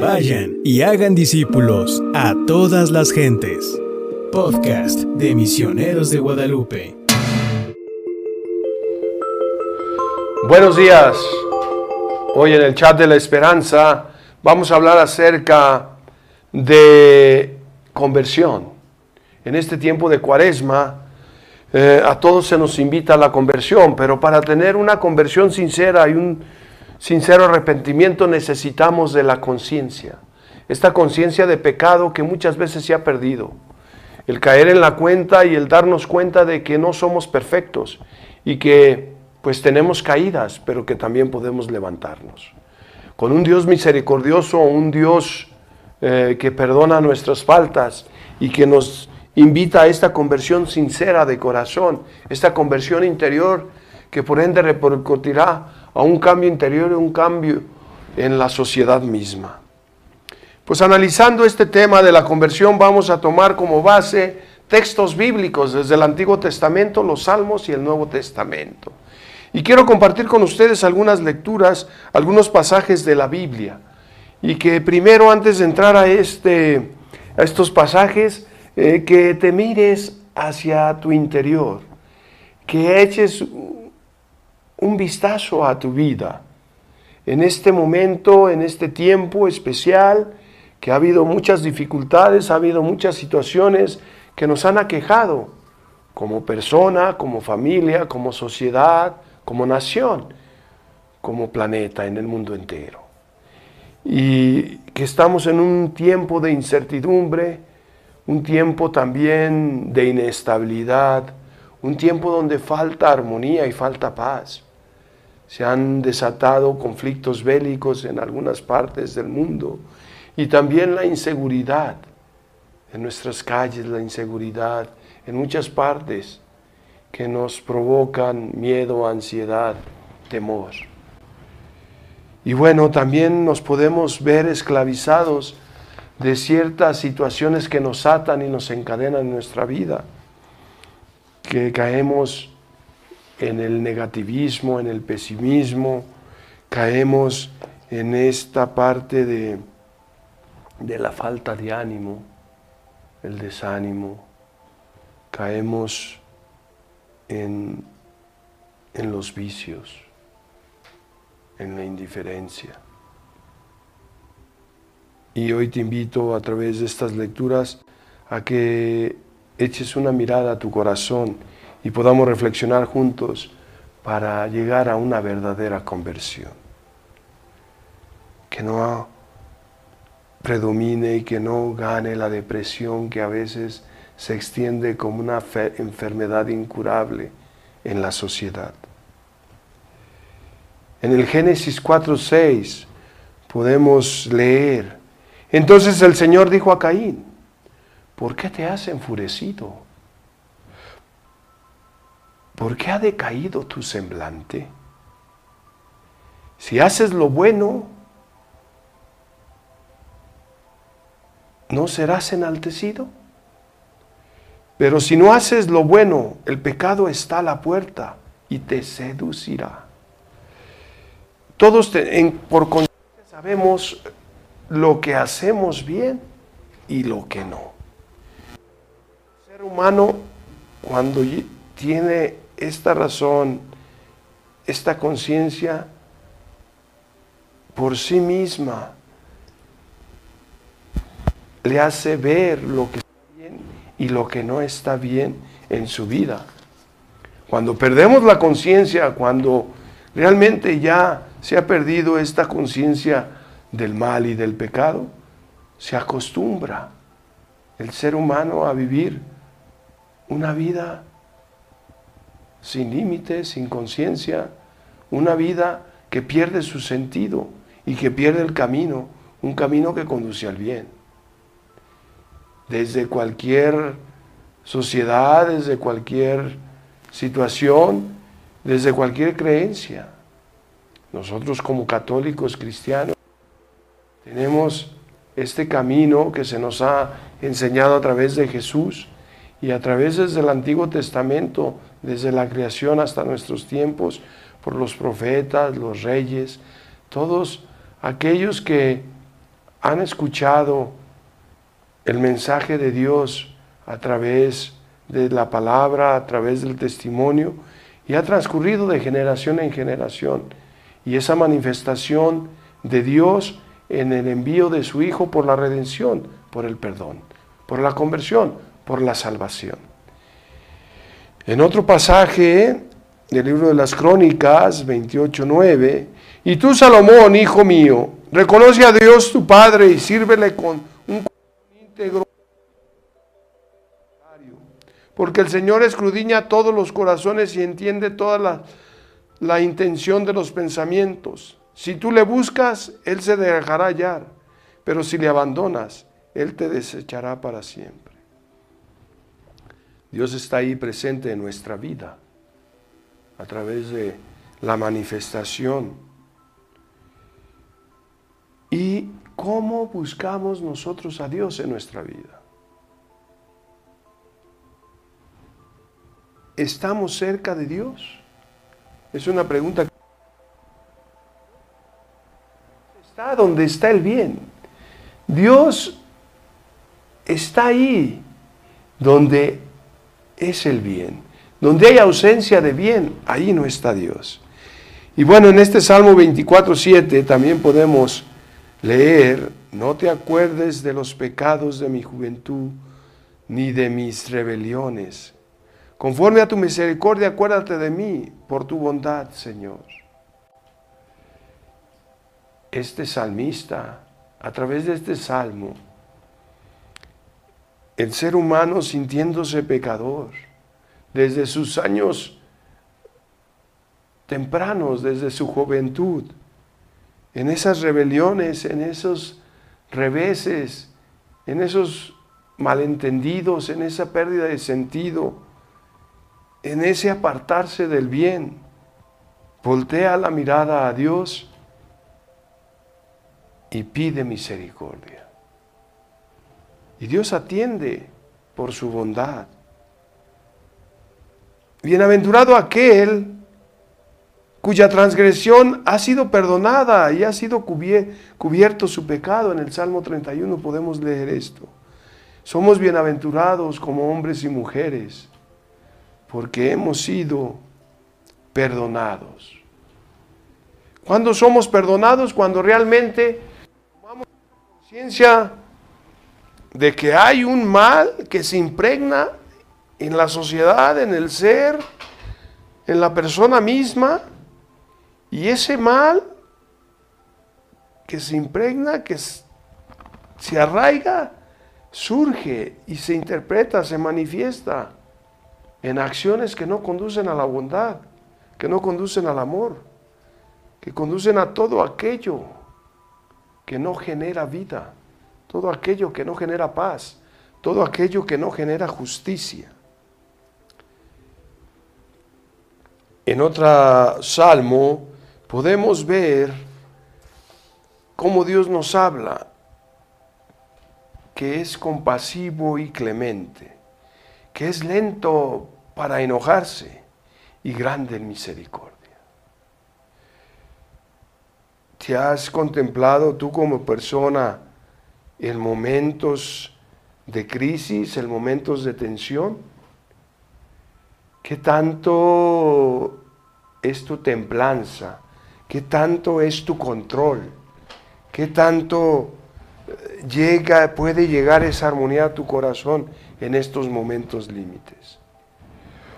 Vayan y hagan discípulos a todas las gentes. Podcast de Misioneros de Guadalupe. Buenos días. Hoy en el chat de la esperanza vamos a hablar acerca de conversión. En este tiempo de cuaresma, eh, a todos se nos invita a la conversión, pero para tener una conversión sincera y un sincero arrepentimiento necesitamos de la conciencia. Esta conciencia de pecado que muchas veces se ha perdido. El caer en la cuenta y el darnos cuenta de que no somos perfectos y que pues tenemos caídas, pero que también podemos levantarnos. Con un Dios misericordioso, un Dios eh, que perdona nuestras faltas y que nos invita a esta conversión sincera de corazón, esta conversión interior que por ende repercutirá a un cambio interior y un cambio en la sociedad misma. Pues analizando este tema de la conversión vamos a tomar como base textos bíblicos desde el Antiguo Testamento, los Salmos y el Nuevo Testamento. Y quiero compartir con ustedes algunas lecturas, algunos pasajes de la Biblia. Y que primero, antes de entrar a, este, a estos pasajes, eh, que te mires hacia tu interior, que eches un vistazo a tu vida. En este momento, en este tiempo especial, que ha habido muchas dificultades, ha habido muchas situaciones que nos han aquejado como persona, como familia, como sociedad, como nación, como planeta en el mundo entero. Y que estamos en un tiempo de incertidumbre, un tiempo también de inestabilidad, un tiempo donde falta armonía y falta paz. Se han desatado conflictos bélicos en algunas partes del mundo y también la inseguridad en nuestras calles, la inseguridad en muchas partes que nos provocan miedo, ansiedad, temor. Y bueno, también nos podemos ver esclavizados de ciertas situaciones que nos atan y nos encadenan en nuestra vida, que caemos en el negativismo, en el pesimismo, caemos en esta parte de, de la falta de ánimo, el desánimo, caemos en, en los vicios, en la indiferencia. Y hoy te invito a través de estas lecturas a que eches una mirada a tu corazón y podamos reflexionar juntos para llegar a una verdadera conversión. Que no predomine y que no gane la depresión que a veces se extiende como una enfermedad incurable en la sociedad. En el Génesis 4.6 podemos leer, entonces el Señor dijo a Caín, ¿por qué te has enfurecido? ¿Por qué ha decaído tu semblante? Si haces lo bueno, ¿no serás enaltecido? Pero si no haces lo bueno, el pecado está a la puerta y te seducirá. Todos por consiguiente sabemos lo que hacemos bien y lo que no. El ser humano, cuando tiene esta razón, esta conciencia, por sí misma, le hace ver lo que y lo que no está bien en su vida. Cuando perdemos la conciencia, cuando realmente ya se ha perdido esta conciencia del mal y del pecado, se acostumbra el ser humano a vivir una vida sin límites, sin conciencia, una vida que pierde su sentido y que pierde el camino, un camino que conduce al bien desde cualquier sociedad, desde cualquier situación, desde cualquier creencia. Nosotros como católicos cristianos tenemos este camino que se nos ha enseñado a través de Jesús y a través desde el Antiguo Testamento, desde la creación hasta nuestros tiempos, por los profetas, los reyes, todos aquellos que han escuchado el mensaje de Dios a través de la palabra, a través del testimonio, y ha transcurrido de generación en generación. Y esa manifestación de Dios en el envío de su Hijo por la redención, por el perdón, por la conversión, por la salvación. En otro pasaje del libro de las Crónicas 28.9, y tú Salomón, hijo mío, reconoce a Dios tu Padre y sírvele con un íntegro. Porque el Señor escudriña todos los corazones y entiende toda la, la intención de los pensamientos. Si tú le buscas, Él se dejará hallar, pero si le abandonas, Él te desechará para siempre. Dios está ahí presente en nuestra vida a través de la manifestación. ¿Y cómo buscamos nosotros a Dios en nuestra vida? ¿Estamos cerca de Dios? Es una pregunta está donde está el bien. Dios está ahí donde es el bien. Donde hay ausencia de bien, ahí no está Dios. Y bueno, en este Salmo 24.7 también podemos leer, no te acuerdes de los pecados de mi juventud, ni de mis rebeliones. Conforme a tu misericordia, acuérdate de mí por tu bondad, Señor este salmista, a través de este salmo, el ser humano sintiéndose pecador, desde sus años tempranos, desde su juventud, en esas rebeliones, en esos reveses, en esos malentendidos, en esa pérdida de sentido, en ese apartarse del bien, voltea la mirada a Dios y pide misericordia. Y Dios atiende por su bondad. Bienaventurado aquel cuya transgresión ha sido perdonada y ha sido cubierto su pecado. En el Salmo 31 podemos leer esto. Somos bienaventurados como hombres y mujeres porque hemos sido perdonados. ¿Cuándo somos perdonados? Cuando realmente conciencia de que hay un mal que se impregna en la sociedad, en el ser, en la persona misma, y ese mal que se impregna, que se arraiga, surge y se interpreta, se manifiesta en acciones que no conducen a la bondad, que no conducen al amor, que conducen a todo aquello que no genera vida, todo aquello que no genera paz, todo aquello que no genera justicia. En otro salmo podemos ver cómo Dios nos habla, que es compasivo y clemente, que es lento para enojarse y grande en misericordia. ¿Te has contemplado tú como persona en momentos de crisis, en momentos de tensión? ¿Qué tanto es tu templanza? ¿Qué tanto es tu control? ¿Qué tanto eh, llega, puede llegar esa armonía a tu corazón en estos momentos límites?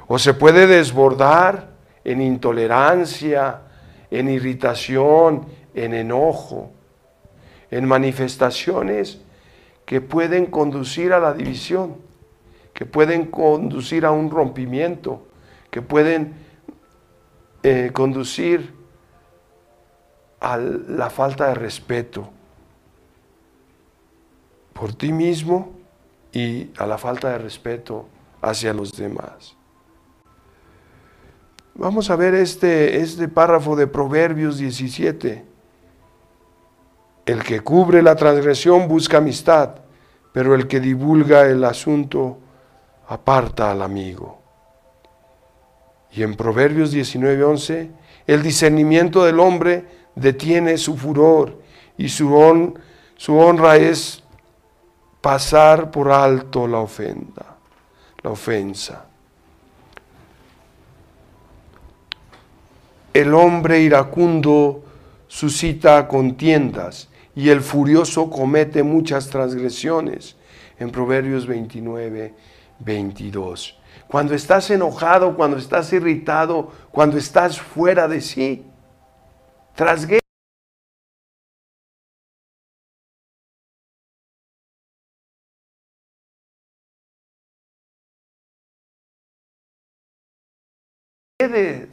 O se puede desbordar en intolerancia, en irritación, en enojo, en manifestaciones que pueden conducir a la división, que pueden conducir a un rompimiento, que pueden eh, conducir a la falta de respeto por ti mismo y a la falta de respeto hacia los demás. Vamos a ver este, este párrafo de Proverbios 17. El que cubre la transgresión busca amistad, pero el que divulga el asunto aparta al amigo. Y en Proverbios 19:11, el discernimiento del hombre detiene su furor y su, Su honra es pasar por alto la ofenda, la ofensa. El hombre iracundo suscita contiendas y el furioso comete muchas transgresiones. En Proverbios 29, 22. Cuando estás enojado, cuando estás irritado, cuando estás fuera de sí, trasguedes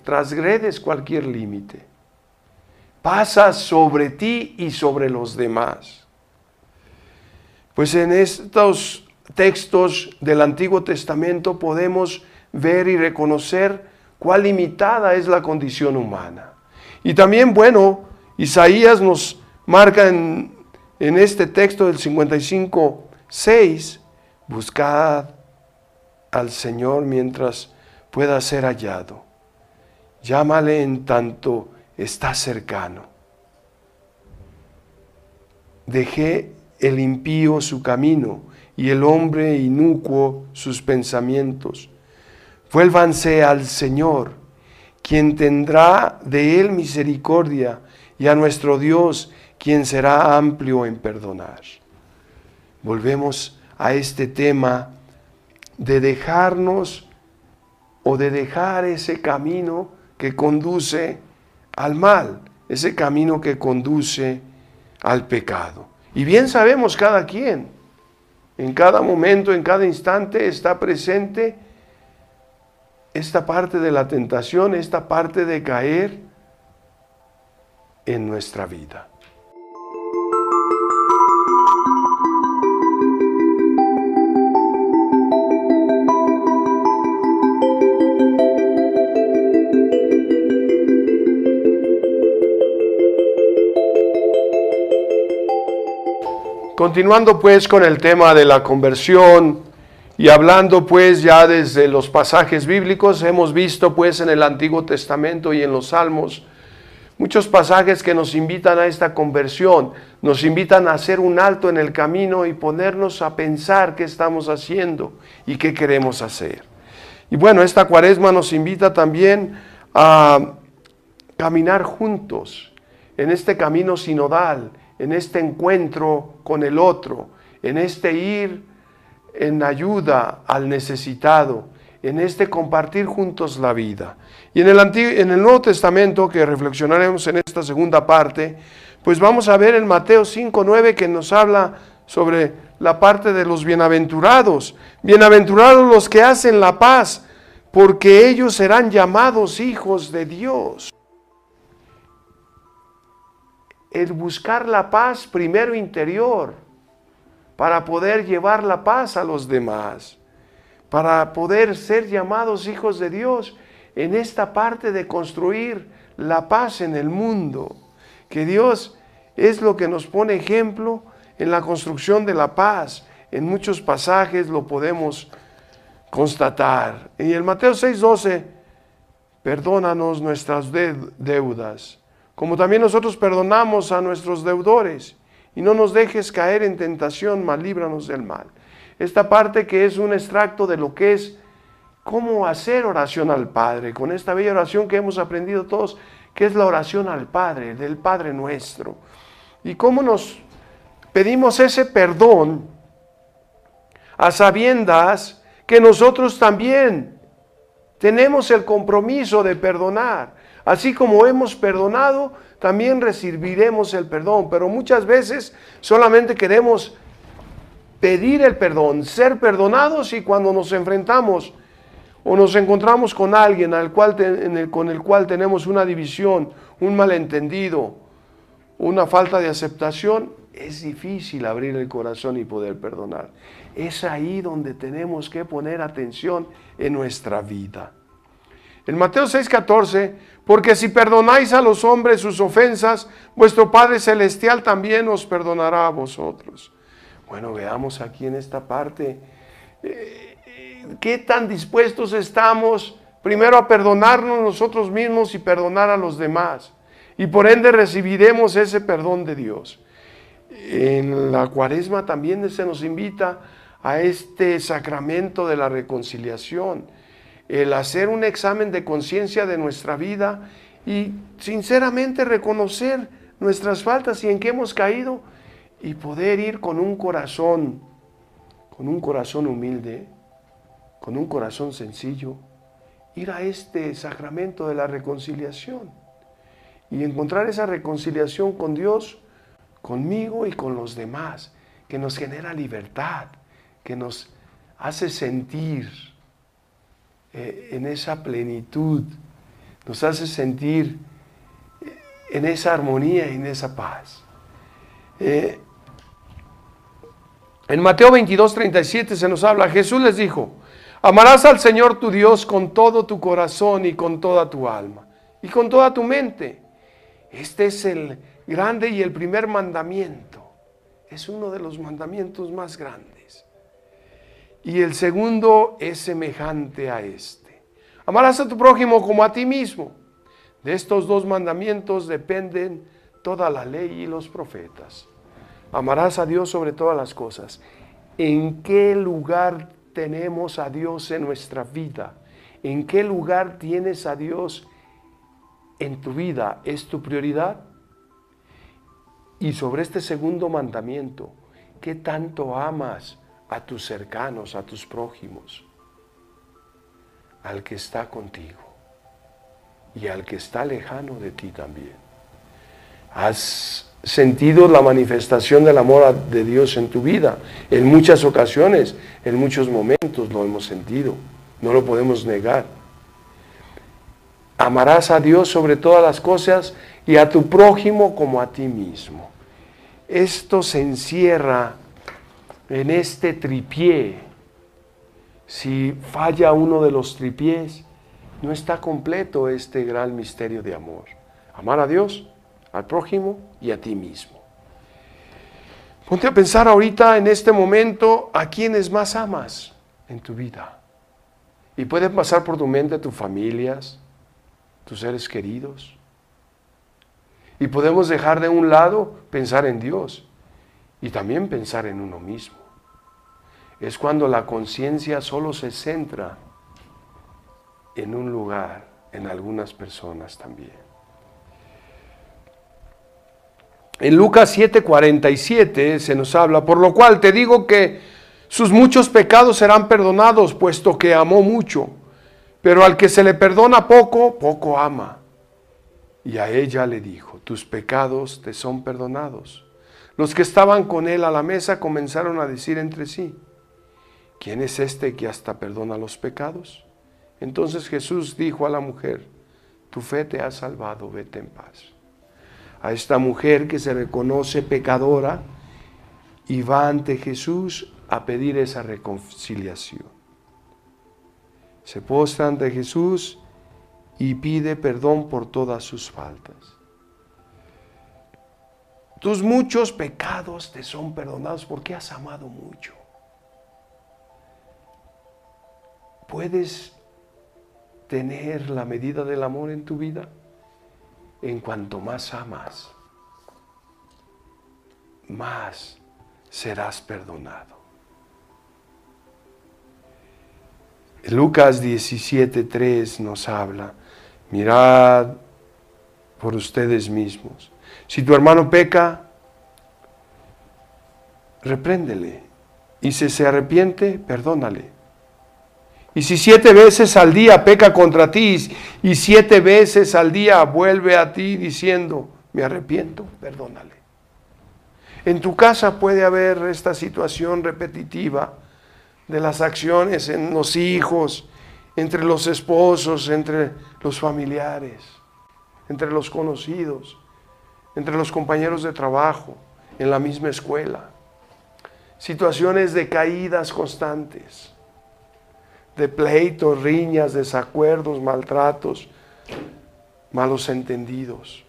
transgredes cualquier límite. Pasas sobre ti y sobre los demás. Pues en estos textos del Antiguo Testamento podemos ver y reconocer cuál limitada es la condición humana. Y también, bueno, Isaías nos marca en, en este texto del 55, 6, buscad al Señor mientras pueda ser hallado Llámale en tanto está cercano. Dejé el impío su camino y el hombre inocuo sus pensamientos. Vuélvanse al Señor, quien tendrá de él misericordia, y a nuestro Dios, quien será amplio en perdonar. Volvemos a este tema de dejarnos o de dejar ese camino que conduce al mal, ese camino que conduce al pecado. Y bien sabemos cada quien, en cada momento, en cada instante está presente esta parte de la tentación, esta parte de caer en nuestra vida. Continuando pues con el tema de la conversión y hablando pues ya desde los pasajes bíblicos, hemos visto pues en el Antiguo Testamento y en los Salmos muchos pasajes que nos invitan a esta conversión, nos invitan a hacer un alto en el camino y ponernos a pensar qué estamos haciendo y qué queremos hacer. Y bueno, esta cuaresma nos invita también a caminar juntos en este camino sinodal, en este encuentro con el otro, en este ir en ayuda al necesitado, en este compartir juntos la vida. Y en el, en el Nuevo Testamento, que reflexionaremos en esta segunda parte, pues vamos a ver en Mateo 5.9 que nos habla sobre la parte de los bienaventurados. Bienaventurados los que hacen la paz, porque ellos serán llamados hijos de Dios el buscar la paz primero interior para poder llevar la paz a los demás, para poder ser llamados hijos de Dios en esta parte de construir la paz en el mundo, que Dios es lo que nos pone ejemplo en la construcción de la paz. En muchos pasajes lo podemos constatar. En el Mateo 6:12, perdónanos nuestras deudas como también nosotros perdonamos a nuestros deudores, y no nos dejes caer en tentación, mas líbranos del mal. Esta parte que es un extracto de lo que es cómo hacer oración al Padre, con esta bella oración que hemos aprendido todos, que es la oración al Padre, del Padre nuestro. Y cómo nos pedimos ese perdón a sabiendas que nosotros también tenemos el compromiso de perdonar. Así como hemos perdonado, también recibiremos el perdón. Pero muchas veces solamente queremos pedir el perdón, ser perdonados y cuando nos enfrentamos o nos encontramos con alguien al cual con el cual tenemos una división, un malentendido, una falta de aceptación, es difícil abrir el corazón y poder perdonar. Es ahí donde tenemos que poner atención en nuestra vida. En Mateo 6:14, porque si perdonáis a los hombres sus ofensas, vuestro Padre Celestial también os perdonará a vosotros. Bueno, veamos aquí en esta parte, eh, eh, qué tan dispuestos estamos primero a perdonarnos nosotros mismos y perdonar a los demás. Y por ende recibiremos ese perdón de Dios. En la cuaresma también se nos invita a este sacramento de la reconciliación, el hacer un examen de conciencia de nuestra vida y sinceramente reconocer nuestras faltas y en qué hemos caído y poder ir con un corazón, con un corazón humilde, con un corazón sencillo, ir a este sacramento de la reconciliación y encontrar esa reconciliación con Dios, conmigo y con los demás, que nos genera libertad, que nos hace sentir eh, en esa plenitud, nos hace sentir eh, en esa armonía y en esa paz. Eh, en Mateo 22, 37 se nos habla, Jesús les dijo, amarás al Señor tu Dios con todo tu corazón y con toda tu alma y con toda tu mente. Este es el grande y el primer mandamiento. Es uno de los mandamientos más grandes. Y el segundo es semejante a este. Amarás a tu prójimo como a ti mismo. De estos dos mandamientos dependen toda la ley y los profetas. Amarás a Dios sobre todas las cosas. ¿En qué lugar tenemos a Dios en nuestra vida? ¿En qué lugar tienes a Dios en tu vida? ¿Es tu prioridad? Y sobre este segundo mandamiento, ¿qué tanto amas a tus cercanos, a tus prójimos, al que está contigo y al que está lejano de ti también. Has sentido la manifestación del amor de Dios en tu vida. En muchas ocasiones, en muchos momentos lo hemos sentido. No lo podemos negar. Amarás a Dios sobre todas las cosas y a tu prójimo como a ti mismo. Esto se encierra en este tripié, si falla uno de los tripiés, no está completo este gran misterio de amor. Amar a Dios, al prójimo y a ti mismo. Ponte a pensar ahorita en este momento a quienes más amas en tu vida. Y pueden pasar por tu mente tus familias, tus seres queridos. Y podemos dejar de un lado pensar en Dios y también pensar en uno mismo. Es cuando la conciencia solo se centra en un lugar, en algunas personas también. En Lucas 7:47 se nos habla, por lo cual te digo que sus muchos pecados serán perdonados, puesto que amó mucho, pero al que se le perdona poco, poco ama. Y a ella le dijo, tus pecados te son perdonados. Los que estaban con él a la mesa comenzaron a decir entre sí, ¿quién es este que hasta perdona los pecados? Entonces Jesús dijo a la mujer, tu fe te ha salvado, vete en paz. A esta mujer que se reconoce pecadora y va ante Jesús a pedir esa reconciliación. Se postra ante Jesús y pide perdón por todas sus faltas. Tus muchos pecados te son perdonados porque has amado mucho. Puedes tener la medida del amor en tu vida en cuanto más amas, más serás perdonado. Lucas 17:3 nos habla, mirad por ustedes mismos si tu hermano peca, repréndele. Y si se arrepiente, perdónale. Y si siete veces al día peca contra ti y siete veces al día vuelve a ti diciendo, me arrepiento, perdónale. En tu casa puede haber esta situación repetitiva de las acciones en los hijos, entre los esposos, entre los familiares, entre los conocidos entre los compañeros de trabajo, en la misma escuela. Situaciones de caídas constantes, de pleitos, riñas, desacuerdos, maltratos, malos entendidos.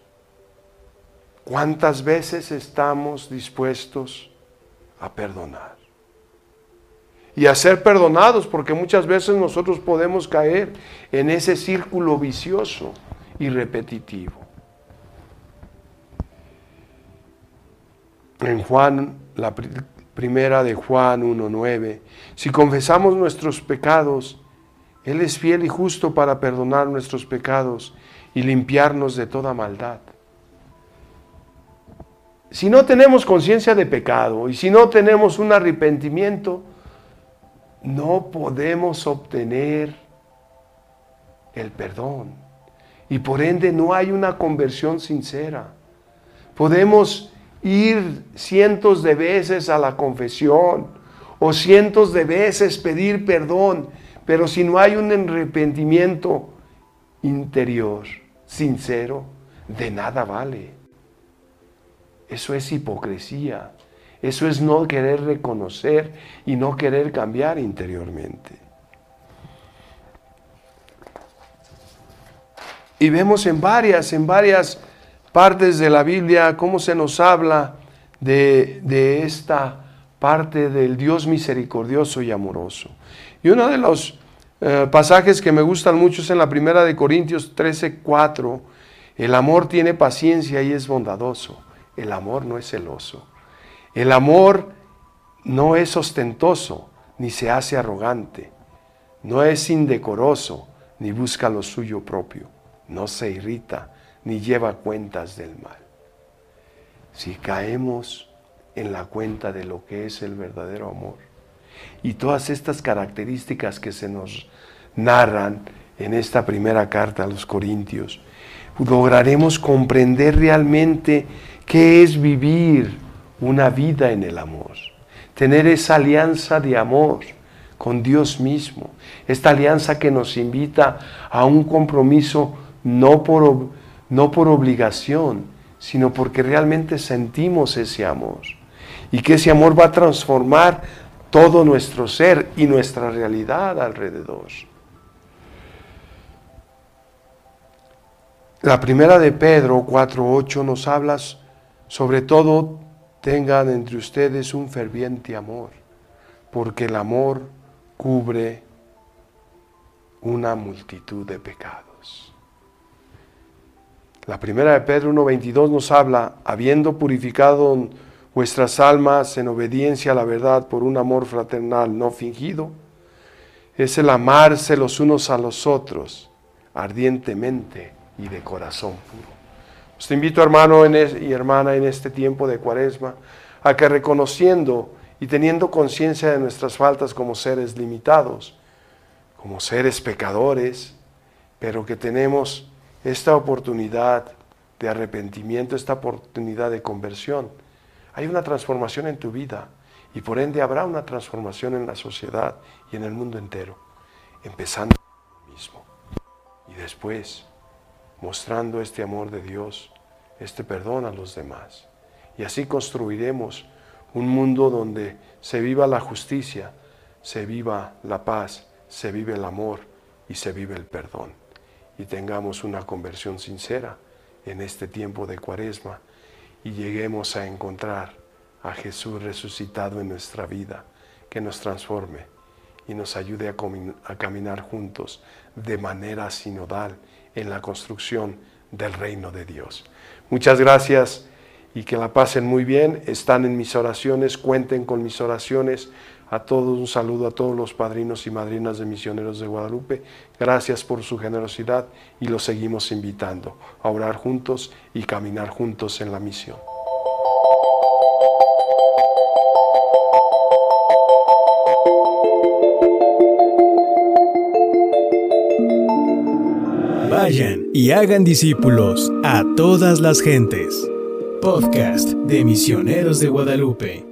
¿Cuántas veces estamos dispuestos a perdonar? Y a ser perdonados, porque muchas veces nosotros podemos caer en ese círculo vicioso y repetitivo. en Juan, la primera de Juan 1.9, si confesamos nuestros pecados, Él es fiel y justo para perdonar nuestros pecados y limpiarnos de toda maldad. Si no tenemos conciencia de pecado y si no tenemos un arrepentimiento, no podemos obtener el perdón. Y por ende no hay una conversión sincera. Podemos ir cientos de veces a la confesión o cientos de veces pedir perdón, pero si no hay un arrepentimiento interior, sincero, de nada vale. Eso es hipocresía. Eso es no querer reconocer y no querer cambiar interiormente. Y vemos en varias, en varias partes de la Biblia cómo se nos habla de, esta parte del Dios misericordioso y amoroso. Y uno de los eh, pasajes que me gustan mucho es en la primera de Corintios 13, 4. El amor tiene paciencia y es bondadoso. El amor no es celoso. El amor no es ostentoso, ni se hace arrogante. No es indecoroso, ni busca lo suyo propio. No se irrita, ni lleva cuentas del mal. Si caemos en la cuenta de lo que es el verdadero amor y todas estas características que se nos narran en esta primera carta a los Corintios, lograremos comprender realmente qué es vivir una vida en el amor, tener esa alianza de amor con Dios mismo, esta alianza que nos invita a un compromiso no por, no por obligación, sino porque realmente sentimos ese amor y que ese amor va a transformar todo nuestro ser y nuestra realidad alrededor. La primera de Pedro 4.8 nos habla sobre todo tengan entre ustedes un ferviente amor, porque el amor cubre una multitud de pecados. La primera de Pedro 1.22 nos habla, habiendo purificado vuestras almas en obediencia a la verdad por un amor fraternal no fingido, es el amarse los unos a los otros ardientemente y de corazón puro. Os invito, hermano y hermana, en este tiempo de cuaresma, a que reconociendo y teniendo conciencia de nuestras faltas como seres limitados, como seres pecadores, pero que tenemos esta oportunidad de arrepentimiento, esta oportunidad de conversión. Hay una transformación en tu vida y por ende habrá una transformación en la sociedad y en el mundo entero, empezando mismo y después mostrando este amor de Dios, este perdón a los demás. Y así construiremos un mundo donde se viva la justicia, se viva la paz, se vive el amor y se vive el perdón. Y tengamos una conversión sincera en este tiempo de cuaresma y lleguemos a encontrar a Jesús resucitado en nuestra vida, que nos transforme y nos ayude a, caminar juntos de manera sinodal en la construcción del reino de Dios. Muchas gracias y que la pasen muy bien. Están en mis oraciones, cuenten con mis oraciones. A todos un saludo a todos los padrinos y madrinas de misioneros de Guadalupe. Gracias por su generosidad y los seguimos invitando a orar juntos y caminar juntos en la misión. Vayan y hagan discípulos a todas las gentes. Podcast de Misioneros de Guadalupe.